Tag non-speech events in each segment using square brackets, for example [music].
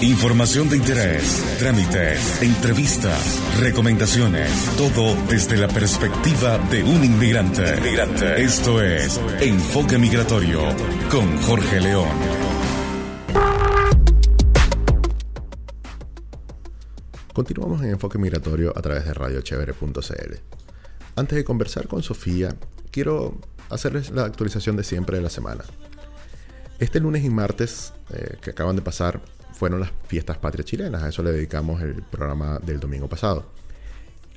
Información de interés, trámites, entrevistas, recomendaciones, todo desde la perspectiva de un inmigrante. inmigrante. Esto es Enfoque Migratorio con Jorge León. Continuamos en Enfoque Migratorio a través de radiochevere.cl. Antes de conversar con Sofía, quiero hacerles la actualización de siempre de la semana. Este lunes y martes eh, que acaban de pasar fueron las fiestas patrias chilenas, a eso le dedicamos el programa del domingo pasado.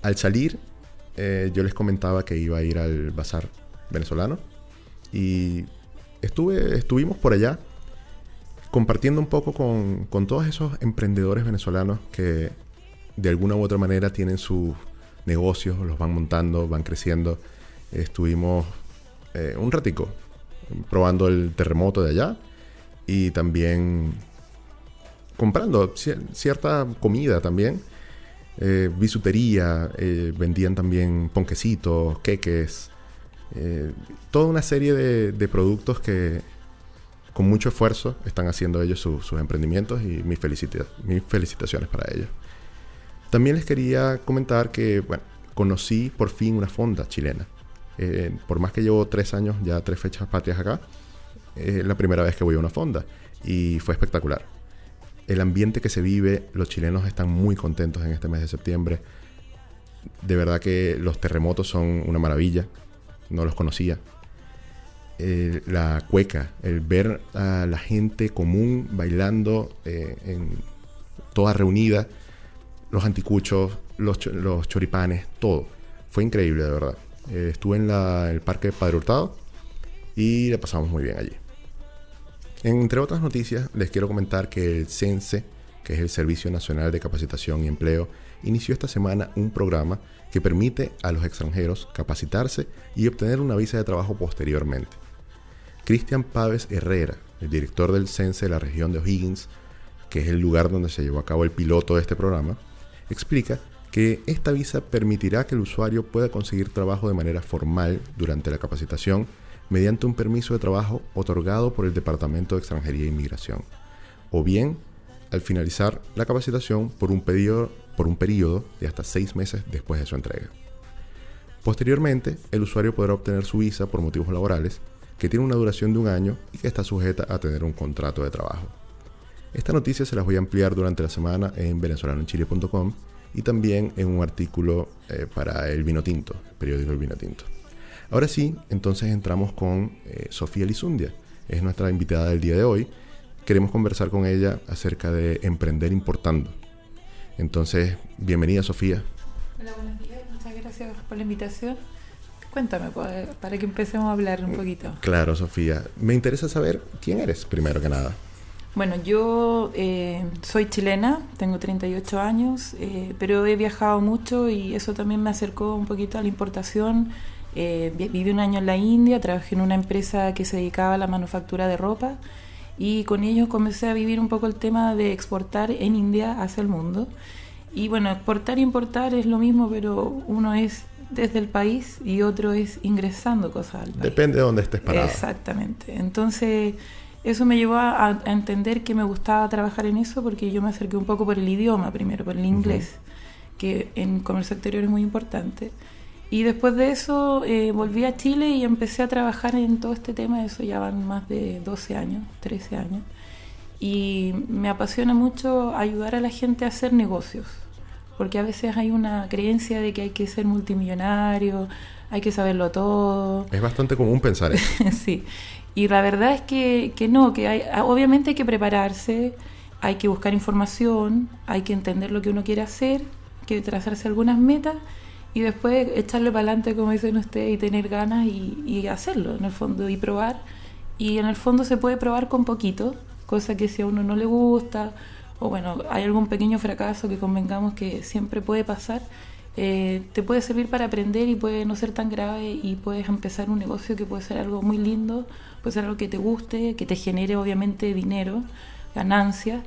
Al salir, eh, yo les comentaba que iba a ir al bazar venezolano y estuve, estuvimos por allá compartiendo un poco con, con todos esos emprendedores venezolanos que de alguna u otra manera tienen sus negocios, los van montando, van creciendo. Estuvimos eh, un ratico probando el terremoto de allá y también comprando cierta comida también. Eh, bisutería, eh, vendían también ponquecitos, queques, toda una serie de, productos que con mucho esfuerzo están haciendo ellos sus emprendimientos y mis, mis felicitaciones para ellos. También les quería comentar que, bueno, conocí por fin una fonda chilena. Eh, por más que llevo tres años, ya tres fechas patrias acá, es la primera vez que voy a una fonda y fue espectacular. El ambiente que se vive, los chilenos están muy contentos en este mes de septiembre. De verdad que los terremotos son una maravilla, no los conocía. La cueca, el ver a la gente común bailando eh, en, toda reunida, los anticuchos, los, choripanes, todo. Fue increíble, de verdad. Eh, estuve en el Parque Padre Hurtado y le pasamos muy bien allí. Entre otras noticias, les quiero comentar que el CENSE, que es el Servicio Nacional de Capacitación y Empleo, inició esta semana un programa que permite a los extranjeros capacitarse y obtener una visa de trabajo posteriormente. Cristian Páez Herrera, el director del CENSE de la región de O'Higgins, que es el lugar donde se llevó a cabo el piloto de este programa, explica que esta visa permitirá que el usuario pueda conseguir trabajo de manera formal durante la capacitación mediante un permiso de trabajo otorgado por el Departamento de Extranjería e Inmigración, o bien al finalizar la capacitación por un, periodo, de hasta seis meses después de su entrega. Posteriormente, el usuario podrá obtener su visa por motivos laborales, que tiene una duración de un año y que está sujeta a tener un contrato de trabajo. Esta noticia se las voy a ampliar durante la semana en venezolanoenchile.com y también en un artículo eh, para el Vino Tinto, el periódico El Vino Tinto. Ahora sí, entonces entramos con eh, Sofía Lizundia, es nuestra invitada del día de hoy. Queremos conversar con ella acerca de emprender importando. Entonces, bienvenida Sofía. Hola, buenos días, muchas gracias por la invitación. Cuéntame, pues, para que empecemos a hablar un poquito. Claro, Sofía. Me interesa saber quién eres, primero que nada. Bueno, yo eh, soy chilena, tengo 38 años, eh, pero he viajado mucho y eso también me acercó un poquito a la importación. Eh, viví un año en la India, trabajé en una empresa que se dedicaba a la manufactura de ropa y con ellos comencé a vivir un poco el tema de exportar en India hacia el mundo. Y bueno, exportar e importar es lo mismo, pero uno es desde el país y otro es ingresando cosas al país. Depende de dónde estés parado. Exactamente. Entonces eso me llevó a, entender que me gustaba trabajar en eso porque yo me acerqué un poco por el idioma primero, por el inglés, que en comercio exterior es muy importante. Y después de eso eh, volví a Chile y empecé a trabajar en todo este tema, eso ya van más de 12 años, 13 años. Y me apasiona mucho ayudar a la gente a hacer negocios, porque a veces hay una creencia de que hay que ser multimillonario, hay que saberlo todo. Es bastante común pensar eso. [laughs] sí. Y la verdad es que, que no, que hay, ah, obviamente hay que prepararse, hay que buscar información, hay que entender lo que uno quiere hacer, hay que trazarse algunas metas y después echarle para adelante, como dicen ustedes, y tener ganas y, hacerlo, en el fondo, y probar. Y en el fondo se puede probar con poquito, cosa que si a uno no le gusta, o bueno, hay algún pequeño fracaso que convengamos que siempre puede pasar, eh, te puede servir para aprender y puede no ser tan grave y puedes empezar un negocio que puede ser algo muy lindo, puede ser algo que te guste, que te genere obviamente dinero, ganancias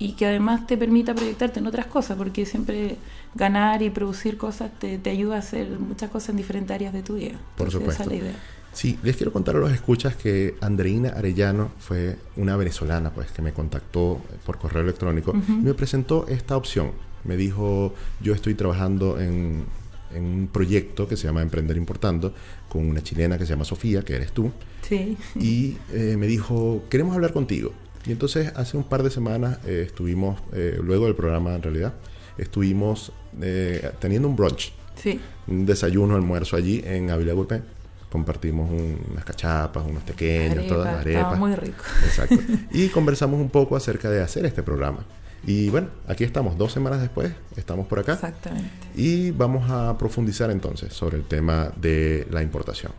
y que además te permita proyectarte en otras cosas, porque siempre ganar y producir cosas te, ayuda a hacer muchas cosas en diferentes áreas de tu vida. Por supuesto. Esa es la idea. Sí, les quiero contar a los escuchas que Andreina Arellano fue una venezolana pues, que me contactó por correo electrónico y me presentó esta opción. Me dijo, yo estoy trabajando en, en un proyecto que se llama Emprender Importando con una chilena que se llama Sofía, que eres tú. Sí. Y eh, me dijo, queremos hablar contigo. Y entonces hace un par de semanas eh, estuvimos, eh, luego del programa en realidad, estuvimos eh, teniendo un brunch. Sí. Un desayuno, almuerzo allí en Ávila Gurpé. Compartimos un- unas cachapas, unos pequeños, Arepa, todas las arepas. muy rico. Exacto. [laughs] Y conversamos un poco acerca de hacer este programa. Y bueno, aquí estamos, dos semanas después, estamos por acá. Exactamente. Y vamos a profundizar entonces sobre el tema de la importación.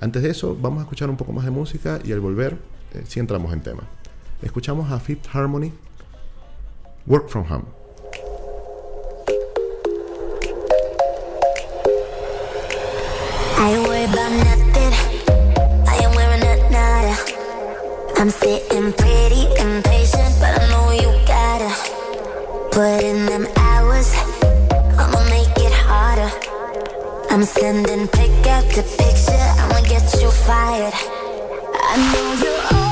Antes de eso, vamos a escuchar un poco más de música y al volver, eh, sí entramos en tema. Escuchamos a Fifth Harmony, Work From Home. About nothing. I am wearing nada. I'm sitting pretty impatient, but I know you gotta put in them hours. I'ma make it harder. I'm sending pick after picture. I'ma get you fired. I know you're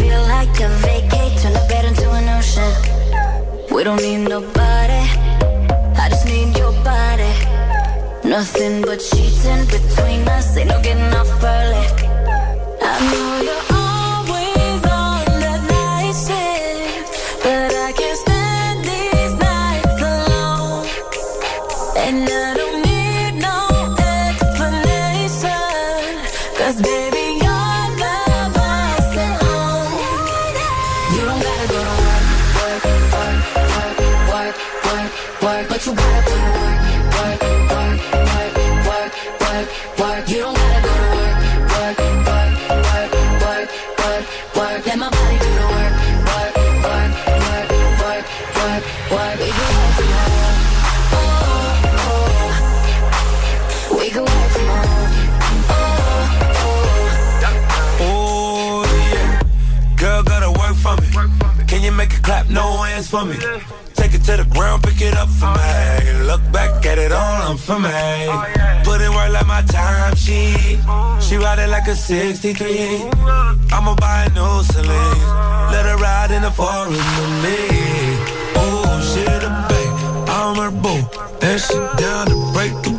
We don't need nobody. I just need your body. Nothing but sheets in between us. Ain't no getting off early. It all, I'm for me. Put in work like my time sheet. She ride it like a 63. I'ma buy a new Celine. Let her ride in the forest with me. Oh, she the babe, I'm her boo. And she down to break the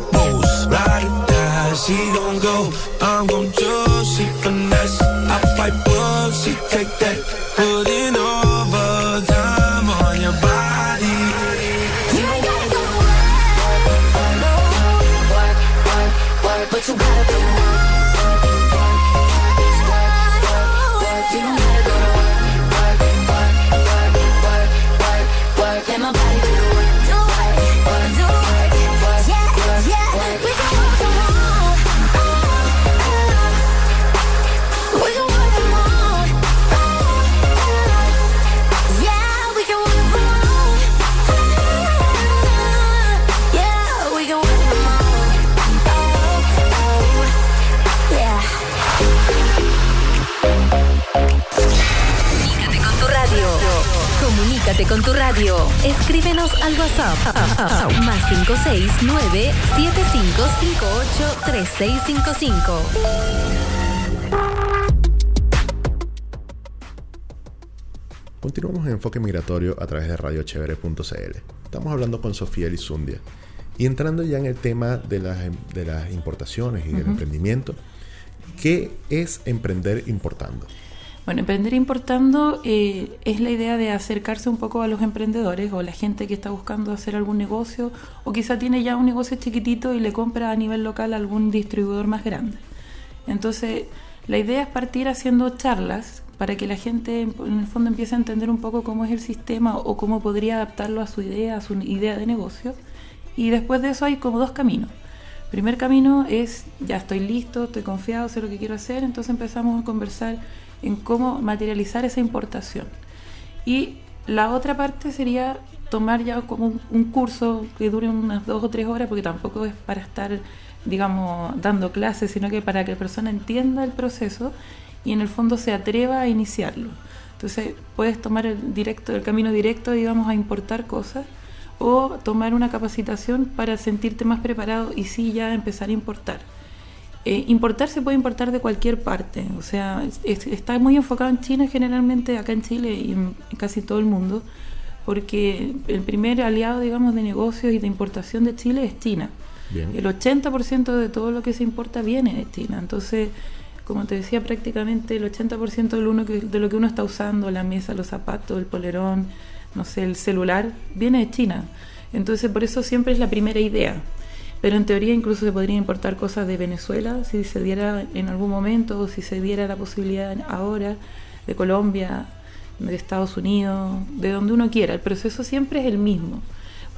Comunícate con tu radio. Escríbenos al WhatsApp. Más 569-7558-3655. Continuamos en Enfoque Migratorio a través de radiochevere.cl. Estamos hablando con Sofía Elizundia. Y entrando ya en el tema de las, de las importaciones y del emprendimiento, ¿qué es emprender importando? Bueno, emprender importando eh, es la idea de acercarse un poco a los emprendedores o la gente que está buscando hacer algún negocio o quizá tiene ya un negocio chiquitito y le compra a nivel local a algún distribuidor más grande. Entonces, la idea es partir haciendo charlas para que la gente en el fondo empiece a entender un poco cómo es el sistema o cómo podría adaptarlo a su idea, a su idea de negocio. Y después de eso hay como dos caminos. primer camino es, ya estoy listo, estoy confiado, sé lo que quiero hacer, entonces empezamos a conversar en cómo materializar esa importación. Y la otra parte sería tomar ya como un, curso que dure unas dos o tres horas, porque tampoco es para estar, digamos, dando clases, sino que para que la persona entienda el proceso y en el fondo se atreva a iniciarlo. Entonces puedes tomar el, directo, el camino directo, digamos, a importar cosas o tomar una capacitación para sentirte más preparado y sí ya empezar a importar. Eh, importar se puede importar de cualquier parte, o sea, es- está muy enfocado en China generalmente, acá en Chile y en, casi todo el mundo, porque el primer aliado, digamos, de negocios y de importación de Chile es China. Bien. El 80% de todo lo que se importa viene de China, entonces, como te decía, prácticamente el 80% de lo, uno que- de lo que uno está usando, la mesa, los zapatos, el polerón, no sé, el celular, viene de China. Entonces, por eso siempre es la primera idea. Pero en teoría incluso se podrían importar cosas de Venezuela si se diera en algún momento o si se diera la posibilidad ahora, de Colombia, de Estados Unidos, de donde uno quiera. El proceso siempre es el mismo.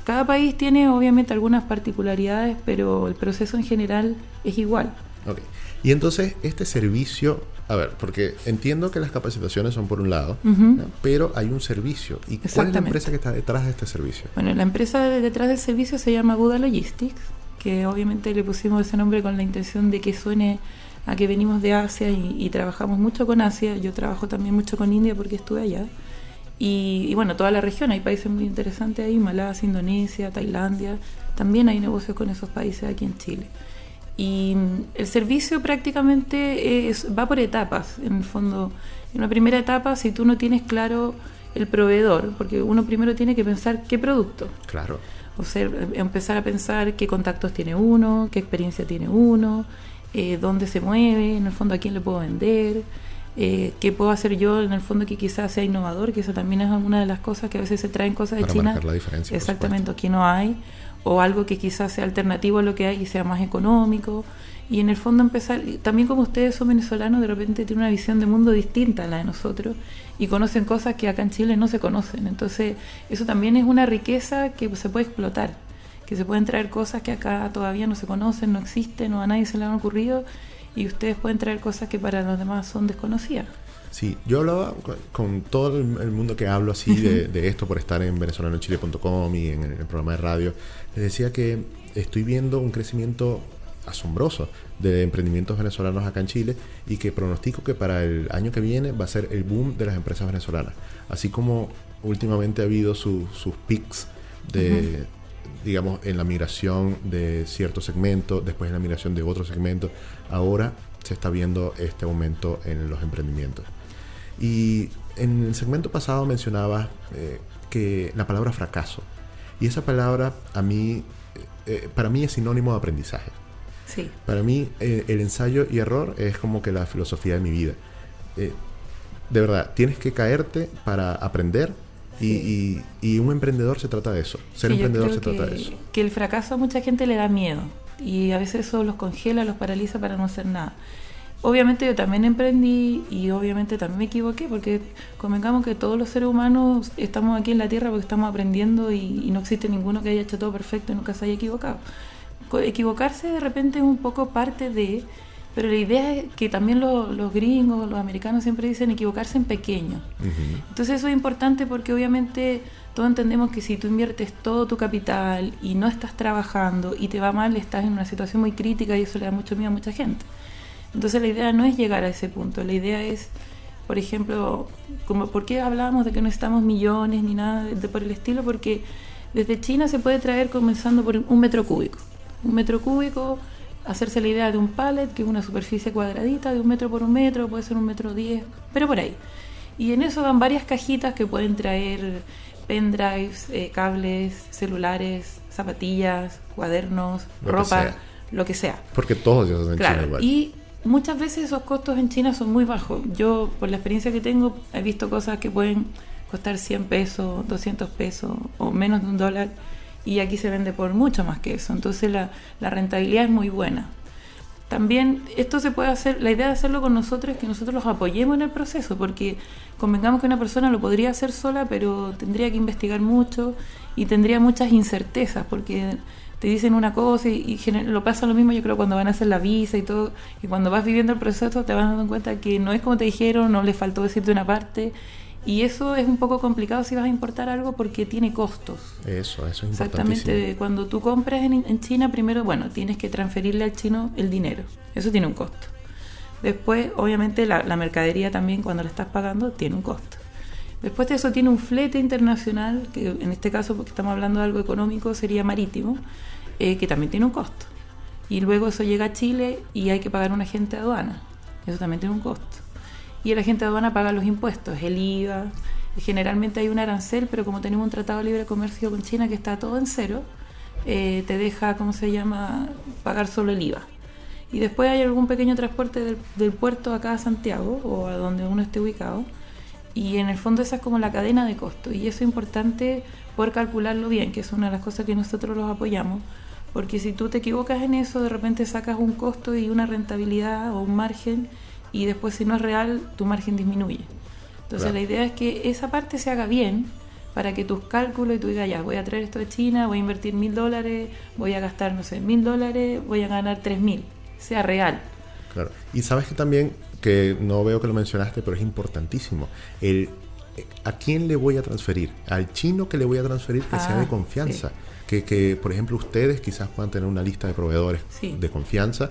Cada país tiene obviamente algunas particularidades, pero el proceso en general es igual. Ok. Y entonces, este servicio, a ver, porque entiendo que las capacitaciones son por un lado, pero hay un servicio. ¿Y cuál es la empresa que está detrás de este servicio? Bueno, la empresa de- detrás del servicio se llama Buda Logistics, que obviamente le pusimos ese nombre con la intención de que suene a que venimos de Asia y, trabajamos mucho con Asia. Yo trabajo también mucho con India porque estuve allá. Y, y bueno, toda la región, hay países muy interesantes ahí, Malasia, Indonesia, Tailandia. También hay negocios con esos países aquí en Chile. Y mm, el servicio prácticamente va por etapas. En el fondo, en una primera etapa, si tú no tienes claro el proveedor, porque uno primero tiene que pensar qué producto. Claro. O sea, em- empezar a pensar qué contactos tiene uno, qué experiencia tiene uno, eh, dónde se mueve, en el fondo a quién le puedo vender, eh, qué puedo hacer yo en el fondo que quizás sea innovador, que eso también es una de las cosas que a veces se traen cosas de China. la diferencia, Exactamente, aquí no hay, o algo que quizás sea alternativo a lo que hay y sea más económico. Y en el fondo empezar, también como ustedes son venezolanos, de repente tienen una visión de mundo distinta a la de nosotros y conocen cosas que acá en Chile no se conocen. Entonces, eso también es una riqueza que se puede explotar, que se pueden traer cosas que acá todavía no se conocen, no existen o a nadie se le han ocurrido y ustedes pueden traer cosas que para los demás son desconocidas. Sí, yo hablaba con, todo el, mundo que hablo así de, de esto por estar en venezolanochile.com y en el programa de radio. Les decía que estoy viendo un crecimiento asombroso de emprendimientos venezolanos acá en Chile y que pronostico que para el año que viene va a ser el boom de las empresas venezolanas. Así como últimamente ha habido su- sus pics de, digamos, en la migración de cierto segmento, después en la migración de otro segmento, ahora se está viendo este aumento en los emprendimientos. Y en el segmento pasado mencionaba eh, que la palabra fracaso. Y esa palabra a mí, eh, para mí es sinónimo de aprendizaje. Sí. Para mí eh, el ensayo y error es como que la filosofía de mi vida. Eh, de verdad, tienes que caerte para aprender y, y- y un emprendedor se trata de eso. Ser Sí, emprendedor se trata de eso. Que el fracaso a mucha gente le da miedo y a veces eso los congela, los paraliza para no hacer nada. Obviamente yo también emprendí y obviamente también me equivoqué porque convengamos que todos los seres humanos estamos aquí en la Tierra porque estamos aprendiendo y, y no existe ninguno que haya hecho todo perfecto y nunca se haya equivocado. Equivocarse de repente es un poco parte de, pero la idea es que también lo- los gringos, los americanos siempre dicen equivocarse en pequeño. Entonces eso es importante porque obviamente todos entendemos que si tú inviertes todo tu capital y no estás trabajando y te va mal, estás en una situación muy crítica y eso le da mucho miedo a mucha gente. Entonces la idea no es llegar a ese punto, la idea es, por ejemplo, como ¿por qué hablábamos de que no estamos millones ni nada de, de por el estilo? Porque desde China se puede traer comenzando por un metro cúbico. Un metro cúbico, hacerse la idea de un pallet, que es una superficie cuadradita de un metro por un metro, puede ser un metro diez, pero por ahí. Y en eso van varias cajitas que pueden traer pendrives, eh, cables, celulares, zapatillas, cuadernos, Lo ropa, lo que sea. Porque todos esos en China Claro, igual. y muchas veces esos costos en China son muy bajos. Yo, por la experiencia que tengo, he visto cosas que pueden costar 100 pesos, 200 pesos o menos de un dólar y aquí se vende por mucho más que eso. Entonces la, la rentabilidad es muy buena. También esto se puede hacer, la idea de hacerlo con nosotros es que nosotros los apoyemos en el proceso, porque convengamos que una persona lo podría hacer sola, pero tendría que investigar mucho y tendría muchas incertezas, porque te dicen una cosa y, y lo pasa lo mismo yo creo cuando van a hacer la visa y todo, y cuando vas viviendo el proceso te vas dando cuenta que no es como te dijeron, no les faltó decirte una parte, y eso es un poco complicado si vas a importar algo porque tiene costos. Eso, eso es Exactamente, cuando tú compras en, en China, primero, bueno, tienes que transferirle al chino el dinero, eso tiene un costo. Después, obviamente, la, la mercadería también, cuando la estás pagando, tiene un costo. Después de eso tiene un flete internacional, que en este caso, porque estamos hablando de algo económico, sería marítimo, eh, que también tiene un costo. Y luego eso llega a Chile y hay que pagar un agente de aduana. Eso también tiene un costo. Y el agente de aduana paga los impuestos, el IVA. generalmente hay un arancel, pero como tenemos un tratado de libre comercio con China que está todo en cero, eh, te deja, ¿cómo se llama?, pagar solo el IVA. Y después hay algún pequeño transporte del, puerto acá a Santiago o a donde uno esté ubicado. Y en el fondo esa es como la cadena de costos. Y eso es importante poder calcularlo bien, que es una de las cosas que nosotros los apoyamos. Porque si tú te equivocas en eso, de repente sacas un costo y una rentabilidad o un margen y después si no es real, tu margen disminuye. Entonces Claro. la idea es que esa parte se haga bien para que tus cálculos y tú digas, ya, voy a traer esto de China, voy a invertir mil dólares, voy a gastar, no sé, mil dólares, voy a ganar tres mil, sea real. Claro. Y sabes que también, que no veo que lo mencionaste, pero es importantísimo, el a quién le voy a transferir, al chino que le voy a transferir que sea Ah, de confianza. Que, que, por ejemplo, ustedes quizás puedan tener una lista de proveedores Sí. de confianza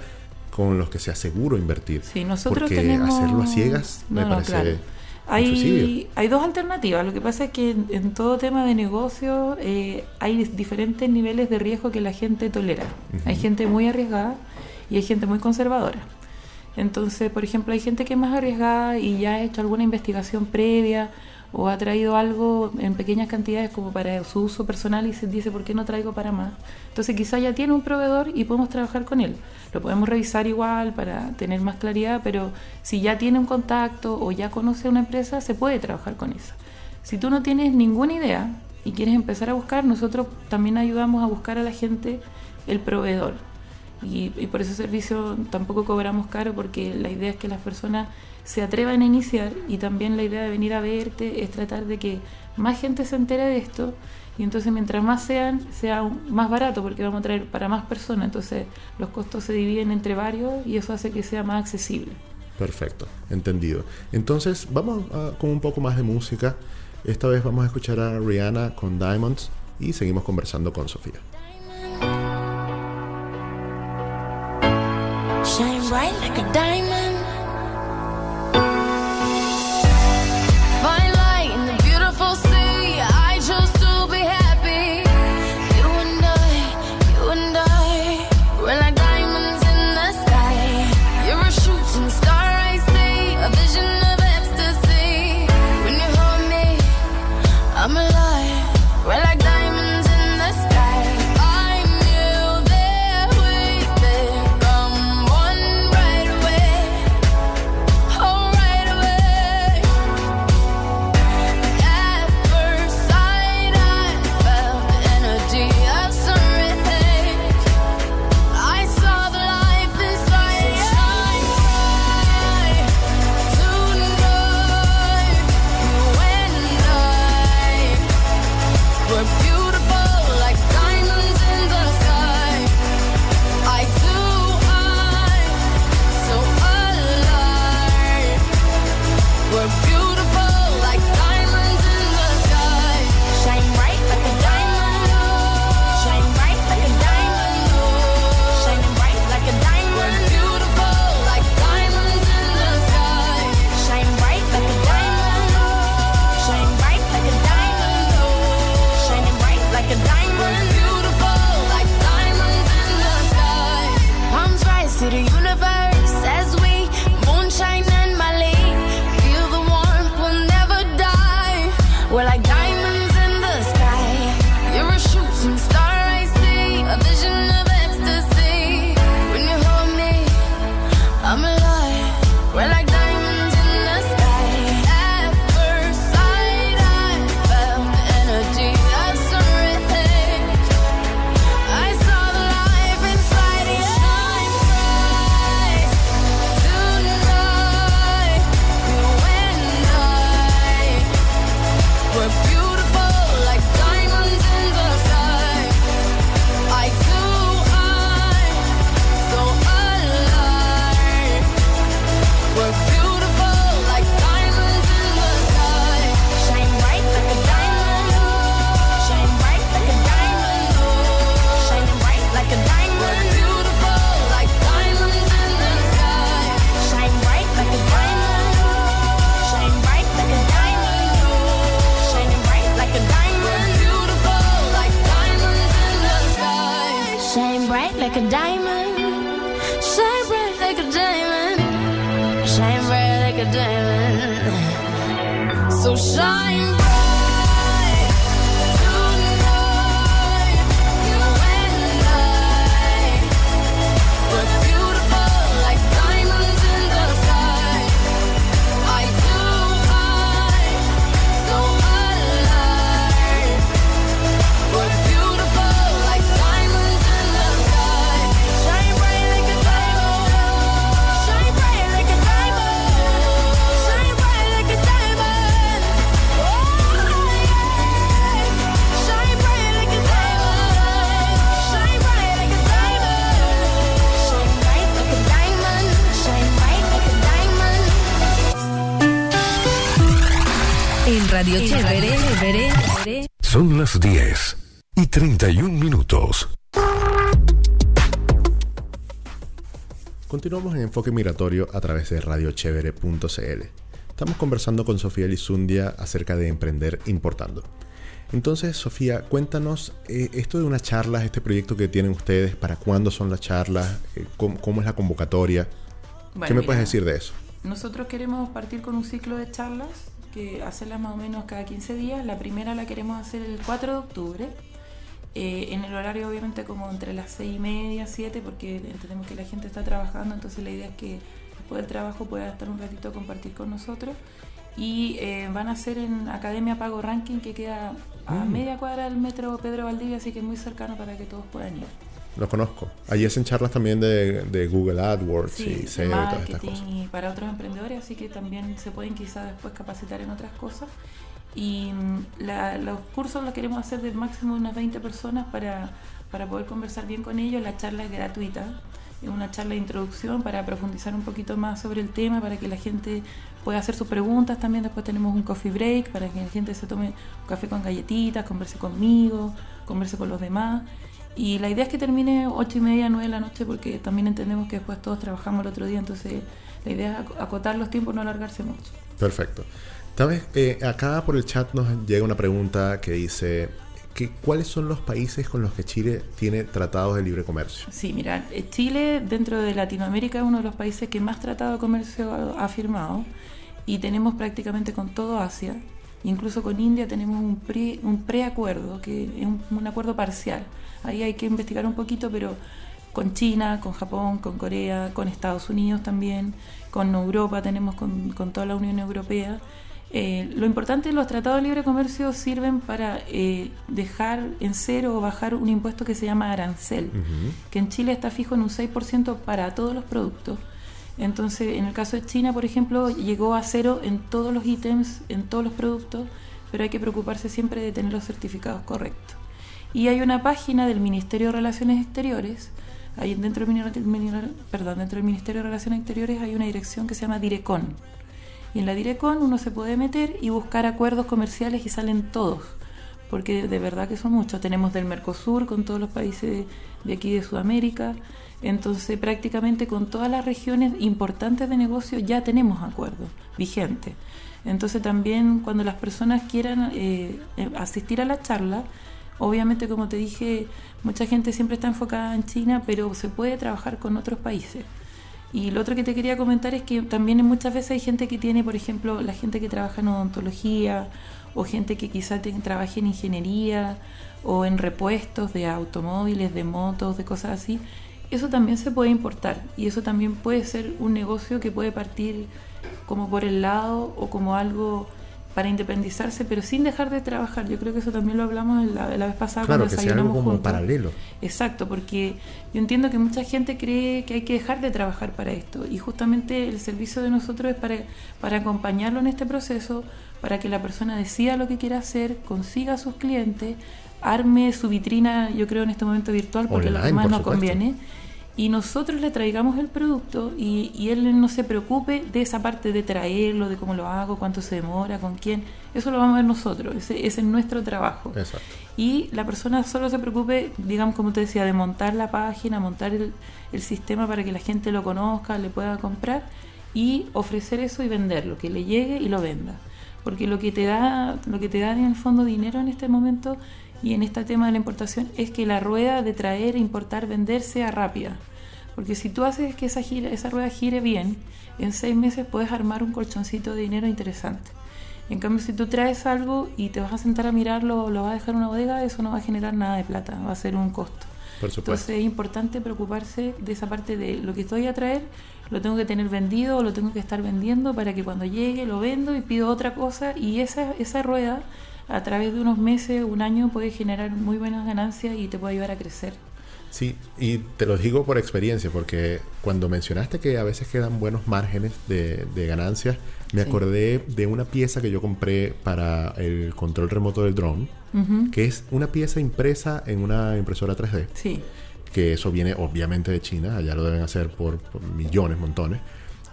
con los que sea seguro invertir. Sí, nosotros Porque tenemos... hacerlo a ciegas me No, no, parece claro. Hay, hay dos alternativas. Lo que pasa es que en, en todo tema de negocio eh, hay diferentes niveles de riesgo que la gente tolera. Hay gente muy arriesgada y hay gente muy conservadora. Entonces, por ejemplo, hay gente que es más arriesgada y ya ha hecho alguna investigación previa o ha traído algo en pequeñas cantidades como para su uso personal y se dice, ¿por qué no traigo para más? Entonces, quizá ya tiene un proveedor y podemos trabajar con él. Lo podemos revisar igual para tener más claridad, pero si ya tiene un contacto o ya conoce una empresa, se puede trabajar con esa. Si tú no tienes ninguna idea y quieres empezar a buscar, nosotros también ayudamos a buscar a la gente el proveedor. Y, y por ese servicio tampoco cobramos caro porque la idea es que las personas se atrevan a iniciar y también la idea de venir a verte es tratar de que más gente se entere de esto y entonces mientras más sean, sea más barato porque vamos a traer para más personas, entonces los costos se dividen entre varios y eso hace que sea más accesible. Perfecto, entendido. Entonces, vamos a- con un poco más de música. Esta vez vamos a escuchar a Rihanna con Diamonds y seguimos conversando con Sofía. Shine bright like a diamond. A diamond. So shine 31 minutos. Continuamos en Enfoque Migratorio a través de radiochevere.cl. Estamos conversando con Sofía Lizundia acerca de emprender importando. Entonces, Sofía, cuéntanos eh, esto de unas charlas, este proyecto que tienen ustedes, para cuándo son las charlas, Eh, cómo, cómo es la convocatoria. Bueno, ¿Qué me mira, puedes decir de eso? Nosotros queremos partir con un ciclo de charlas que hacerlas más o menos cada 15 días. La primera la queremos hacer el 4 de octubre, eh, en el horario obviamente como entre las 6 y media, 7, porque entendemos que la gente está trabajando, entonces la idea es que después del trabajo pueda estar un ratito a compartir con nosotros. Y eh, van a ser en Academia Pago Ranking, que queda a Mm. media cuadra del metro Pedro Valdivia, así que es muy cercano para que todos puedan ir. Lo conozco. Allí hacen charlas también de, de Google AdWords y SEO y todas estas cosas. y para otros emprendedores, así que también se pueden quizás después capacitar en otras cosas. Y mm, la- los cursos los queremos hacer de máximo unas 20 personas para, para poder conversar bien con ellos. La charla es gratuita, es una charla de introducción para profundizar un poquito más sobre el tema, para que la gente pueda hacer sus preguntas. También después tenemos un coffee break para que la gente se tome un café con galletitas, converse conmigo, converse con los demás. Y la idea es que termine ocho y media, 9 de la noche, porque también entendemos que después todos trabajamos el otro día, entonces la idea es ac- acotar los tiempos, no alargarse mucho. Perfecto. ¿Sabes? Eh, acá por el chat nos llega una pregunta que dice que ¿cuáles son los países con los que Chile tiene tratados de libre comercio? Sí, mira, eh, Chile dentro de Latinoamérica es uno de los países que más tratado de comercio ha, firmado y tenemos prácticamente con todo Asia, incluso con India tenemos un, pre, un preacuerdo, que es un, un acuerdo parcial. Ahí hay que investigar un poquito, pero con China, con Japón, con Corea, con Estados Unidos también, con Europa tenemos con, con toda la Unión Europea. Eh, lo importante es los tratados de libre comercio sirven para eh, dejar en cero o bajar un impuesto que se llama arancel, que en Chile está fijo en un 6% para todos los productos. Entonces, en el caso de China, por ejemplo, llegó a cero en todos los ítems, en todos los productos, pero hay que preocuparse siempre de tener los certificados correctos. Y hay una página del Ministerio de Relaciones Exteriores, ahí dentro del, perdón, dentro del Ministerio de Relaciones Exteriores hay una dirección que se llama Direcon. Y en la Direcon uno se puede meter y buscar acuerdos comerciales y salen todos, porque de verdad que son muchos. Tenemos del Mercosur con todos los países de aquí de Sudamérica, entonces prácticamente con todas las regiones importantes de negocio ya tenemos acuerdos vigentes. Entonces también cuando las personas quieran eh, eh, asistir a la charla, obviamente como te dije, mucha gente siempre está enfocada en China, pero se puede trabajar con otros países. Y lo otro que te quería comentar es que también muchas veces hay gente que tiene, por ejemplo, la gente que trabaja en odontología o gente que quizá trabaje en ingeniería o en repuestos de automóviles, de motos, de cosas así. Eso también se puede importar y eso también puede ser un negocio que puede partir como por el lado o como algo para independizarse, pero sin dejar de trabajar. Yo creo que eso también lo hablamos la, la vez pasada Claro, cuando que sea algo como juntos. paralelo. Exacto, porque yo entiendo que mucha gente cree que hay que dejar de trabajar para esto y justamente el servicio de nosotros es para, para acompañarlo en este proceso, para que la persona decida lo que quiere hacer, consiga a sus clientes, arme su vitrina, yo creo en este momento virtual, porque lo que Online, más por nos supuesto. conviene, y nosotros le traigamos el producto y, y él no se preocupe de esa parte de traerlo, de cómo lo hago, cuánto se demora, con quién, eso lo vamos a ver nosotros, ese, ese es nuestro trabajo Exacto. y la persona solo se preocupe, digamos, como te decía, de montar la página, montar el, el sistema para que la gente lo conozca, le pueda comprar y ofrecer eso y venderlo, que le llegue y lo venda. Porque lo que te da, lo que te da en el fondo dinero en este momento y en este tema de la importación es que la rueda de traer, importar, vender sea rápida. Porque si tú haces que esa, gira, esa rueda gire bien, en seis meses puedes armar un colchoncito de dinero interesante. En cambio, si tú traes algo y te vas a sentar a mirarlo o lo vas a dejar en una bodega, eso no va a generar nada de plata, va a ser un costo. Por supuesto. Entonces es importante preocuparse de esa parte de lo que estoy a traer, lo tengo que tener vendido o lo tengo que estar vendiendo para que cuando llegue lo vendo y pido otra cosa y esa, esa rueda a través de unos meses, un año puede generar muy buenas ganancias y te puede ayudar a crecer. Sí, y te lo digo por experiencia, porque cuando mencionaste que a veces quedan buenos márgenes de, de ganancias, me Sí. acordé de una pieza que yo compré para el control remoto del drone, Ujú. que es una pieza impresa en una impresora 3D, Sí, que eso viene obviamente de China, allá lo deben hacer por, por millones, montones.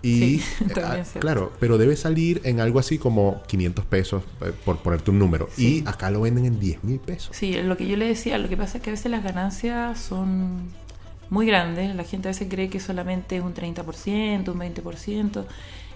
Y Sí, [laughs] eh, también ah, claro, pero debe salir en algo así como 500 pesos, eh, por ponerte un número. Sí. Y acá lo venden en 10 mil pesos. sí, lo que yo le decía, lo que pasa es que a veces las ganancias son muy grandes, la gente a veces cree que solamente es un 30%, un 20%.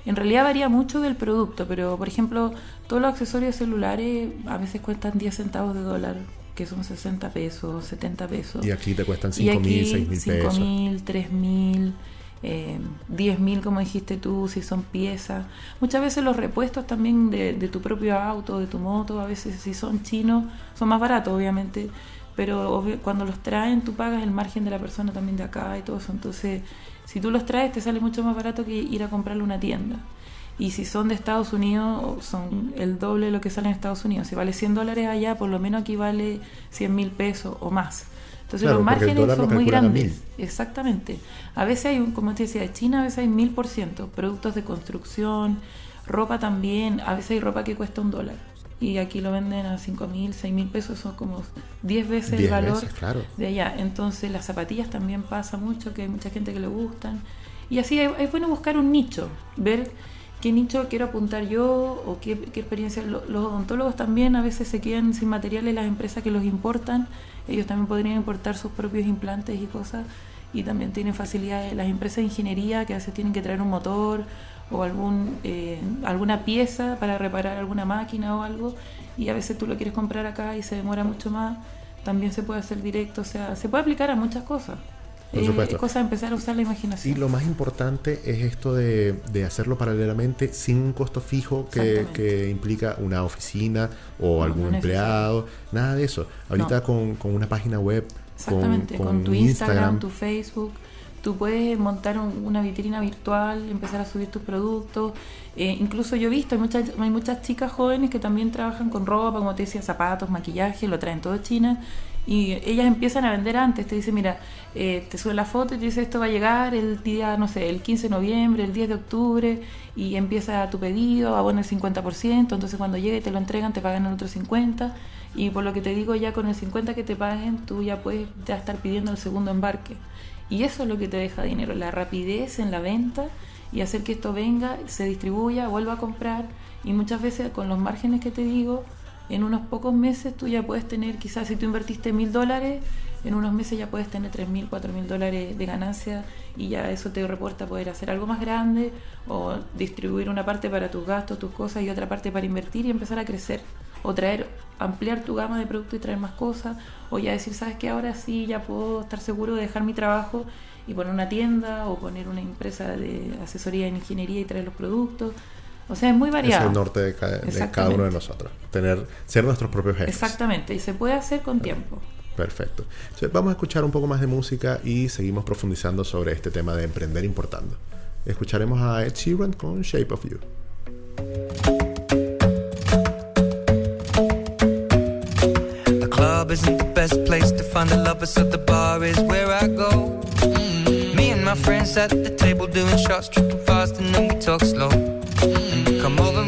En realidad varía mucho del producto, pero por ejemplo, todos los accesorios celulares a veces cuestan 10 centavos de dólar, que son 60 pesos, 70 pesos. Y aquí te cuestan Y 5 mil, aquí 6 mil pesos. 5.000, 3.000, eh, 10.000 como dijiste tú, si son piezas. Muchas veces los repuestos también de, tu propio auto, de tu moto, a veces si son chinos, son más baratos obviamente, pero cuando los traen tú pagas el margen de la persona también de acá y todo eso. Entonces, si tú los traes te sale mucho más barato que ir a comprarle una tienda. Y si son de Estados Unidos, son el doble de lo que sale en Estados Unidos. Si vale 100 dólares allá, por lo menos aquí vale 100 mil pesos o más. Entonces Claro, los márgenes son muy grandes. Exactamente. A veces hay, un, como te decía, de China a veces hay mil por ciento. Productos de construcción, ropa también. A veces hay ropa que cuesta un dólar. Y aquí lo venden a 5 mil, 6 mil pesos. Son como 10 veces el 10 valor veces, claro. de allá. Entonces las zapatillas también pasa mucho, que hay mucha gente que le gustan. Y así es bueno buscar un nicho, ver qué nicho quiero apuntar yo o qué, qué experiencia. Lo- Los odontólogos también a veces se quedan sin materiales, las empresas que los importan, ellos también podrían importar sus propios implantes y cosas. Y también tienen facilidades. Las empresas de ingeniería que a veces tienen que traer un motor o algún, eh, alguna pieza para reparar alguna máquina o algo y a veces tú lo quieres comprar acá y se demora mucho más, también se puede hacer directo, o sea, se puede aplicar a muchas cosas. Por Eh, supuesto. cosa de empezar a usar la imaginación. Y lo más importante es esto de, de hacerlo paralelamente sin un costo fijo que, que implica una oficina o No, algún no empleado, nada de eso. Ahorita No. con, con una página web, Exactamente, con, con tu Instagram, tu Facebook, tú puedes montar un- una vitrina virtual, empezar a subir tus productos. Eh, incluso yo he visto, hay muchas, hay muchas chicas jóvenes que también trabajan con ropa, como te decía, zapatos, maquillaje, lo traen todo de China. Y ellas empiezan a vender antes, te dicen, mira, eh, te sube la foto y te dice esto va a llegar el día, no sé, el 15 de noviembre, el 10 de octubre, y empieza tu pedido, abona el 50%, entonces cuando llegue te lo entregan, te pagan el otro 50%, y por lo que te digo, ya con el 50% que te paguen, tú ya puedes ya estar pidiendo el segundo embarque. Y eso es lo que te deja dinero, la rapidez en la venta y hacer que esto venga, se distribuya, vuelva a comprar, y muchas veces con los márgenes que te digo, en unos pocos meses tú ya puedes tener, quizás si tú invertiste mil dólares, en unos meses ya puedes tener tres mil, cuatro mil dólares de ganancia y ya eso te reporta poder hacer algo más grande o distribuir una parte para tus gastos, tus cosas y otra parte para invertir y empezar a crecer o traer, ampliar tu gama de productos y traer más cosas o ya decir, sabes que ahora sí ya puedo estar seguro de dejar mi trabajo y poner una tienda o poner una empresa de asesoría en ingeniería y traer los productos. O sea, es muy es variado. el norte de, ca- de cada uno de nosotros. Tener, ser nuestros propios jefes. Exactamente, y se puede hacer con tiempo. Perfecto. Entonces, vamos a escuchar un poco más de música y seguimos profundizando sobre este tema de emprender importando. Escucharemos a Ed Sheeran con Shape of You. The club isn't the best place to find the lovers, so the bar is where I go. Mm. Me and my friends at the table doing shots, tripping fast, and then we talk slow.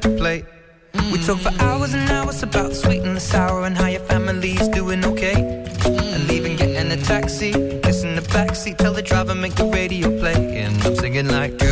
Plate. We talk for hours and hours about the sweet and the sour and how your family's doing okay. And leaving, getting a taxi, kissing the backseat, tell the driver make the radio play. And I'm singing like,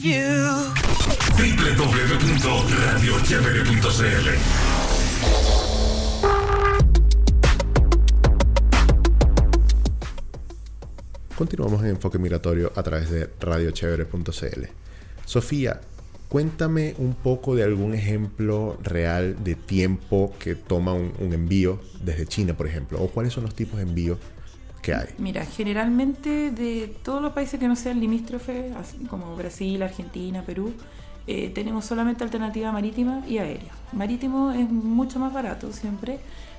of you. www.radiochevere.cl Continuamos en Enfoque Migratorio a través de radiochevere.cl. Sofía, cuéntame un poco de algún ejemplo real de tiempo que toma un, un envío desde China, por ejemplo, o cuáles son los tipos de envíos que hay. Mira, generalmente de todos los países que no sean limítrofes, como Brasil, Argentina, Perú, eh, tenemos solamente alternativa marítima y aérea. Marítimo es mucho más barato siempre,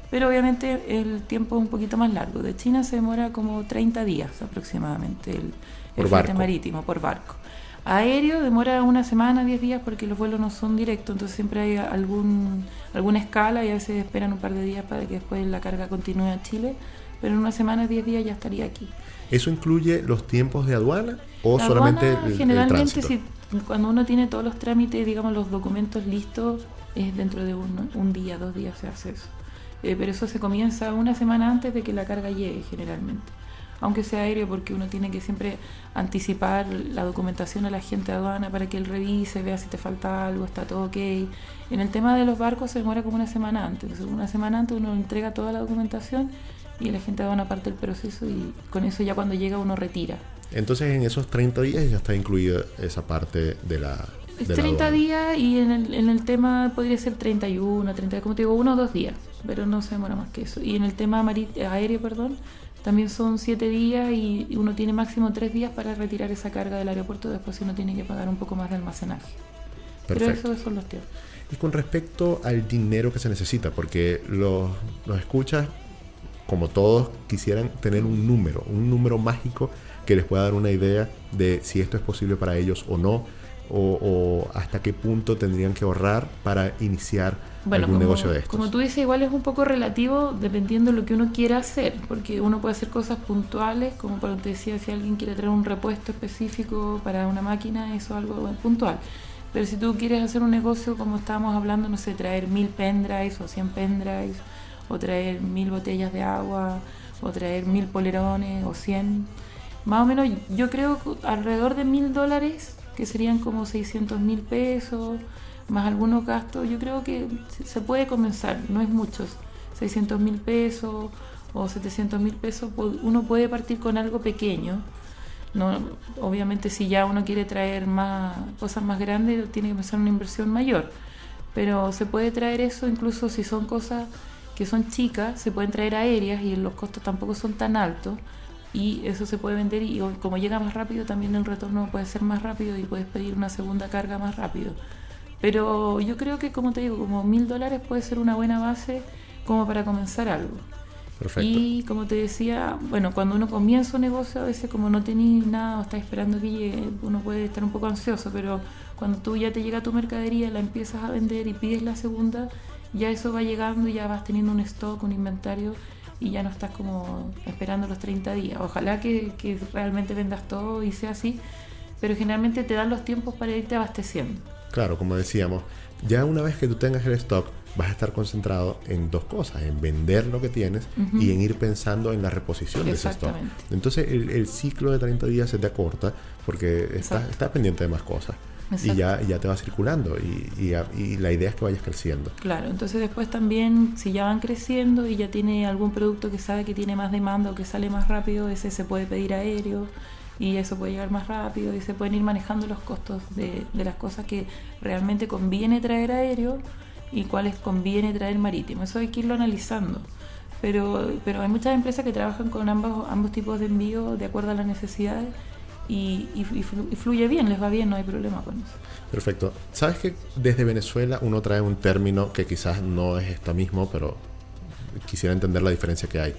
pero obviamente el tiempo es un poquito más largo. De China se demora como 30 días aproximadamente el, el barco. marítimo por barco. Aéreo demora una semana, 10 días porque los vuelos no son directos, entonces siempre hay algún, alguna escala y a veces esperan un par de días para que después la carga continúe a Chile, pero en una semana, 10 días ya estaría aquí. ¿Eso incluye los tiempos de aduana o La solamente aduana, el, el generalmente tránsito? si, cuando uno tiene todos los trámites, digamos los documentos listos, es dentro de un, un día, dos días se hace eso. Eh, pero eso se comienza una semana antes de que la carga llegue generalmente. Aunque sea aéreo porque uno tiene que siempre anticipar la documentación a la gente de aduana para que él revise, vea si te falta algo, está todo ok. En el tema de los barcos se demora como una semana antes. Entonces, una semana antes uno entrega toda la documentación y la gente de aduana parte del proceso y con eso ya cuando llega uno retira. Entonces en esos 30 días ya está incluida esa parte de la... De la 30 aduana. días y en el, en el tema podría ser 31, 30, como te digo, uno o dos días, pero no se demora más que eso. Y en el tema marit- aéreo, perdón, también son 7 días y uno tiene máximo 3 días para retirar esa carga del aeropuerto, después uno tiene que pagar un poco más de almacenaje. Perfecto. Pero esos son los tiempos. Y con respecto al dinero que se necesita, porque los, los escuchas, como todos, quisieran tener un número, un número mágico que les pueda dar una idea de si esto es posible para ellos o no, o, o hasta qué punto tendrían que ahorrar para iniciar Bueno, algún como, negocio de estos. como tú dices, igual es un poco relativo dependiendo de lo que uno quiera hacer, porque uno puede hacer cosas puntuales, como por te decía, si alguien quiere traer un repuesto específico para una máquina, eso es algo puntual. Pero si tú quieres hacer un negocio, como estábamos hablando, no sé, traer mil pendrives o 100 pendrives, o traer mil botellas de agua, o traer mil polerones o 100, más o menos yo creo alrededor de mil dólares, que serían como 600 mil pesos, más algunos gastos, yo creo que se- puede comenzar, no es muchos, 600 mil pesos o 700 mil pesos, uno puede partir con algo pequeño. No, obviamente si ya uno quiere traer más cosas más grandes, tiene que empezar una inversión mayor. Pero se puede traer eso incluso si son cosas que son chicas, se pueden traer aéreas y los costos tampoco son tan altos y eso se puede vender y como llega más rápido también el retorno puede ser más rápido y puedes pedir una segunda carga más rápido. Pero yo creo que como te digo, como mil dólares puede ser una buena base como para comenzar algo. Perfecto. Y como te decía, bueno, cuando uno comienza un negocio, a veces como no tenéis nada o estás esperando que llegue, uno puede estar un poco ansioso, pero cuando tú ya te llega tu mercadería, la empiezas a vender y pides la segunda, ya eso va llegando y ya vas teniendo un stock, un inventario y ya no estás como esperando los 30 días. Ojalá que, que realmente vendas todo y sea así, pero generalmente te dan los tiempos para irte abasteciendo. Claro, como decíamos, ya una vez que tú tengas el stock, vas a estar concentrado en dos cosas, en vender lo que tienes y en ir pensando en la reposición de ese stock. Entonces el, el ciclo de 30 días se te acorta porque estás, estás pendiente de más cosas. Y Exacto. ya, ya te va circulando y, y, y la idea es que vayas creciendo. Claro, entonces después también si ya van creciendo y ya tiene algún producto que sabe que tiene más demanda o que sale más rápido, ese se puede pedir aéreo y eso puede llegar más rápido y se pueden ir manejando los costos de, de las cosas que realmente conviene traer aéreo y cuáles conviene traer marítimo. Eso hay que irlo analizando. Pero, pero hay muchas empresas que trabajan con ambos, ambos tipos de envío de acuerdo a las necesidades y, y, y flu- y fluye bien, les va bien, no hay problema con eso. Perfecto. Sabes que desde Venezuela uno trae un término que quizás no es esto mismo, pero quisiera entender la diferencia que hay.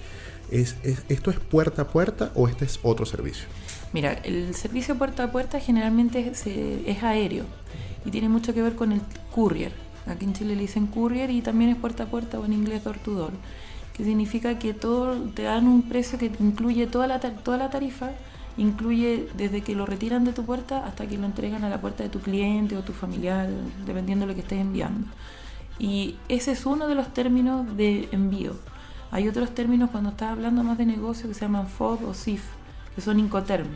¿Es, es- esto es puerta a puerta o este es otro servicio? Mira, el servicio puerta a puerta generalmente es, es aéreo y tiene mucho que ver con el courier. Aquí en Chile le dicen courier y también es puerta a puerta o en inglés door to door, que significa que todo te dan un precio que incluye toda la, toda la tarifa, incluye desde que lo retiran de tu puerta hasta que lo entregan a la puerta de tu cliente o tu familiar, dependiendo de lo que estés enviando. Y ese es uno de los términos de envío. Hay otros términos cuando estás hablando más de negocio que se llaman FOB o SIF, que son Incoterm.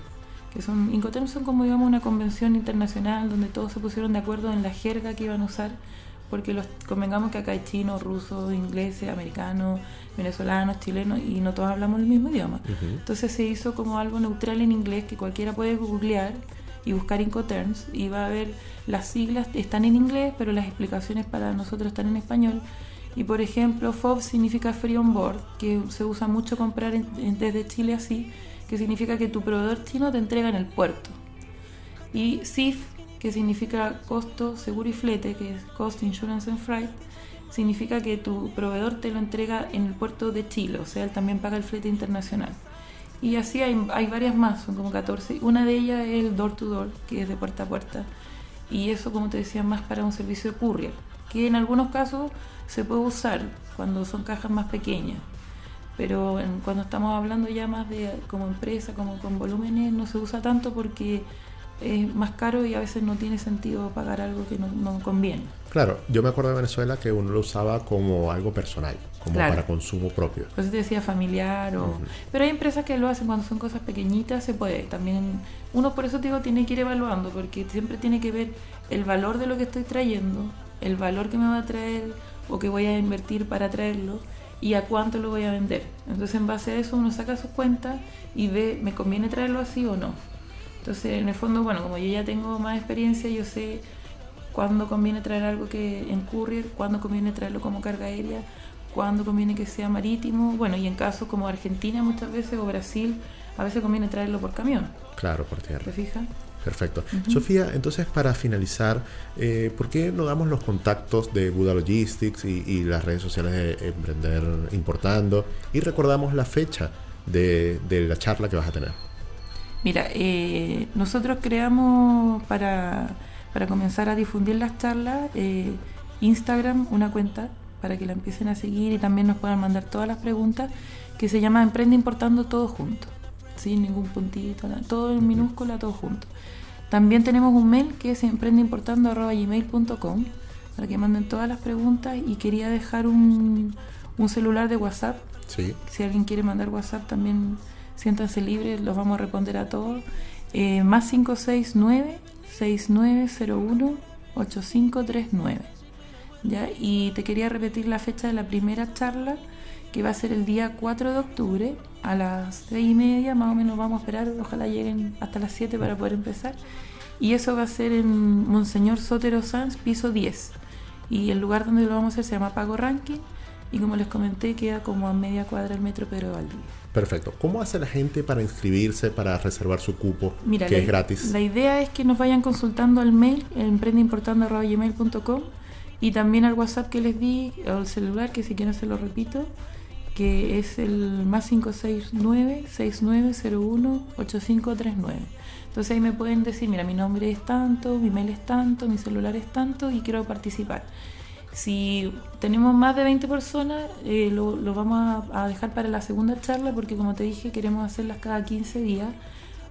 Que son, Incoterm son como digamos una convención internacional donde todos se pusieron de acuerdo en la jerga que iban a usar, porque los convengamos que acá hay chinos, rusos, ingleses, americanos, venezolanos, chilenos y no todos hablamos el mismo idioma. Entonces se hizo como algo neutral en inglés que cualquiera puede googlear y buscar Incoterms y va a ver las siglas están en inglés, pero las explicaciones para nosotros están en español. Y por ejemplo, FOB significa Free On Board, que se usa mucho comprar en- en- desde Chile así, que significa que tu proveedor chino te entrega en el puerto. Y SIF, que significa costo, seguro y flete, que es Cost, Insurance and Freight, significa que tu proveedor te lo entrega en el puerto de Chile, o sea, él también paga el flete internacional. Y así hay, hay varias más, son como 14. Una de ellas es el door to door, que es de puerta a puerta. Y eso, como te decía, más para un servicio de courier, que en algunos casos se puede usar cuando son cajas más pequeñas. Pero en- cuando estamos hablando ya más de como empresa, como con volúmenes, no se usa tanto porque es más caro y a veces no tiene sentido pagar algo que no, no conviene. Claro, yo me acuerdo de Venezuela que uno lo usaba como algo personal, como Claro. para consumo propio. Por eso te decía familiar o... Pero hay empresas que lo hacen cuando son cosas pequeñitas, se puede. También uno por eso te digo tiene que ir evaluando, porque siempre tiene que ver el valor de lo que estoy trayendo, el valor que me va a traer o que voy a invertir para traerlo y a cuánto lo voy a vender. Entonces en base a eso uno saca sus cuentas y ve, ¿me conviene traerlo así o no? Entonces en el fondo, bueno, como yo ya tengo más experiencia, yo sé cuándo conviene traer algo que en courier, cuándo conviene traerlo como carga aérea, cuándo conviene que sea marítimo. Bueno, y en casos como Argentina muchas veces o Brasil, a veces conviene traerlo por camión. Claro, por tierra. ¿Te fijas? Perfecto. Sofía, entonces para finalizar, eh, ¿por qué no damos los contactos de Buda Logistics y, y las redes sociales de Emprender Importando y recordamos la fecha de, de la charla que vas a tener? Mira, eh, nosotros creamos para, para comenzar a difundir las charlas eh, Instagram, una cuenta para que la empiecen a seguir y también nos puedan mandar todas las preguntas que se llama Emprende Importando todo junto, sin ningún puntito, nada, todo en minúscula, todo junto. También tenemos un mail que es emprendeimportando.gmail.com para que manden todas las preguntas y quería dejar un, un celular de WhatsApp Sí. si alguien quiere mandar WhatsApp también siéntanse libres, los vamos a responder a todos. Eh, más 569-6901-8539. ¿Ya? Y te quería repetir la fecha de la primera charla, que va a ser el día 4 de octubre a las seis y media, más o menos vamos a esperar, ojalá lleguen hasta las 7 para poder empezar. Y eso va a ser en Monseñor Sotero Sanz, piso 10. Y el lugar donde lo vamos a hacer se llama Pago Ranking. Y como les comenté, queda como a media cuadra del metro Pedro Valdivia. Perfecto. ¿Cómo hace la gente para inscribirse, para reservar su cupo, Mira, que la, es gratis? La idea es que nos vayan consultando al mail, emprendeimportando.gmail.com y también al WhatsApp que les di, o al celular, que si quieren se lo repito, que es el más 569-6901-8539. Entonces ahí me pueden decir, mira, mi nombre es tanto, mi mail es tanto, mi celular es tanto y quiero participar. Si tenemos más de 20 personas, eh, lo, lo vamos a, a dejar para la segunda charla porque como te dije, queremos hacerlas cada 15 días.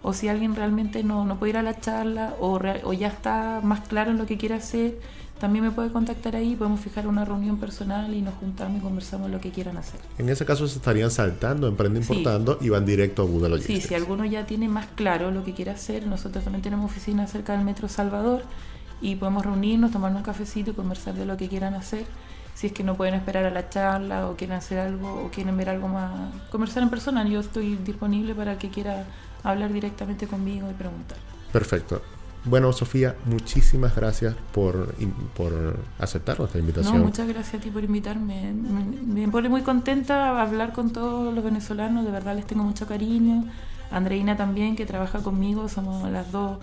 O si alguien realmente no, no puede ir a la charla o, re- o ya está más claro en lo que quiere hacer, también me puede contactar ahí, podemos fijar una reunión personal y nos juntamos y conversamos lo que quieran hacer. En ese caso se estarían saltando, emprende Sí. importando y van directo a Buda Sí, Logistics. si alguno ya tiene más claro lo que quiere hacer, nosotros también tenemos oficina cerca del Metro Salvador y podemos reunirnos, tomar un cafecito y conversar de lo que quieran hacer. Si es que no pueden esperar a la charla o quieren hacer algo o quieren ver algo más, conversar en persona, yo estoy disponible para el que quiera hablar directamente conmigo y preguntar. Perfecto. Bueno, Sofía, muchísimas gracias por, por aceptar nuestra No, invitación. muchas gracias a ti por invitarme. Me, me pone muy contenta hablar con todos los venezolanos, de verdad les tengo mucho cariño. Andreina también, que trabaja conmigo, somos las dos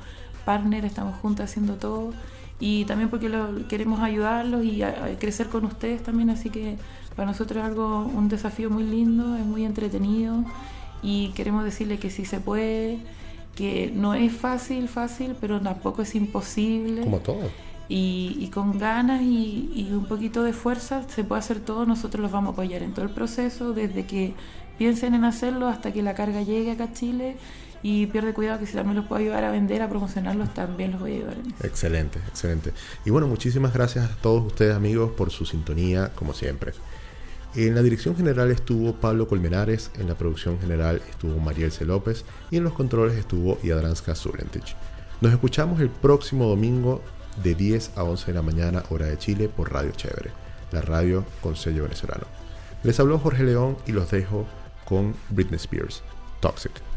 partners, estamos juntas haciendo todo. Y también porque lo- queremos ayudarlos y a- a crecer con ustedes también, así que para nosotros es algo, un desafío muy lindo, es muy entretenido y queremos decirle que sí se puede, que no es fácil, fácil, pero tampoco es imposible Como todo. y, y con ganas y, y un poquito de fuerza se puede hacer todo, nosotros los vamos a apoyar en todo el proceso, desde que piensen en hacerlo hasta que la carga llegue acá a Chile y pierde cuidado que si también los puedo ayudar a vender, a promocionarlos, también los voy a ayudar en eso. Excelente, excelente. Y bueno, muchísimas gracias a todos ustedes amigos por su sintonía, como siempre. En la dirección general estuvo Pablo Colmenares, en la producción general estuvo Mariel C. López y en los controles estuvo Yadranska Zulentich. Nos escuchamos el próximo domingo de 10 a 11 de la mañana, hora de Chile, por Radio Chévere, la radio con sello venezolano. Les habló Jorge León y los dejo con Britney Spears, Toxic.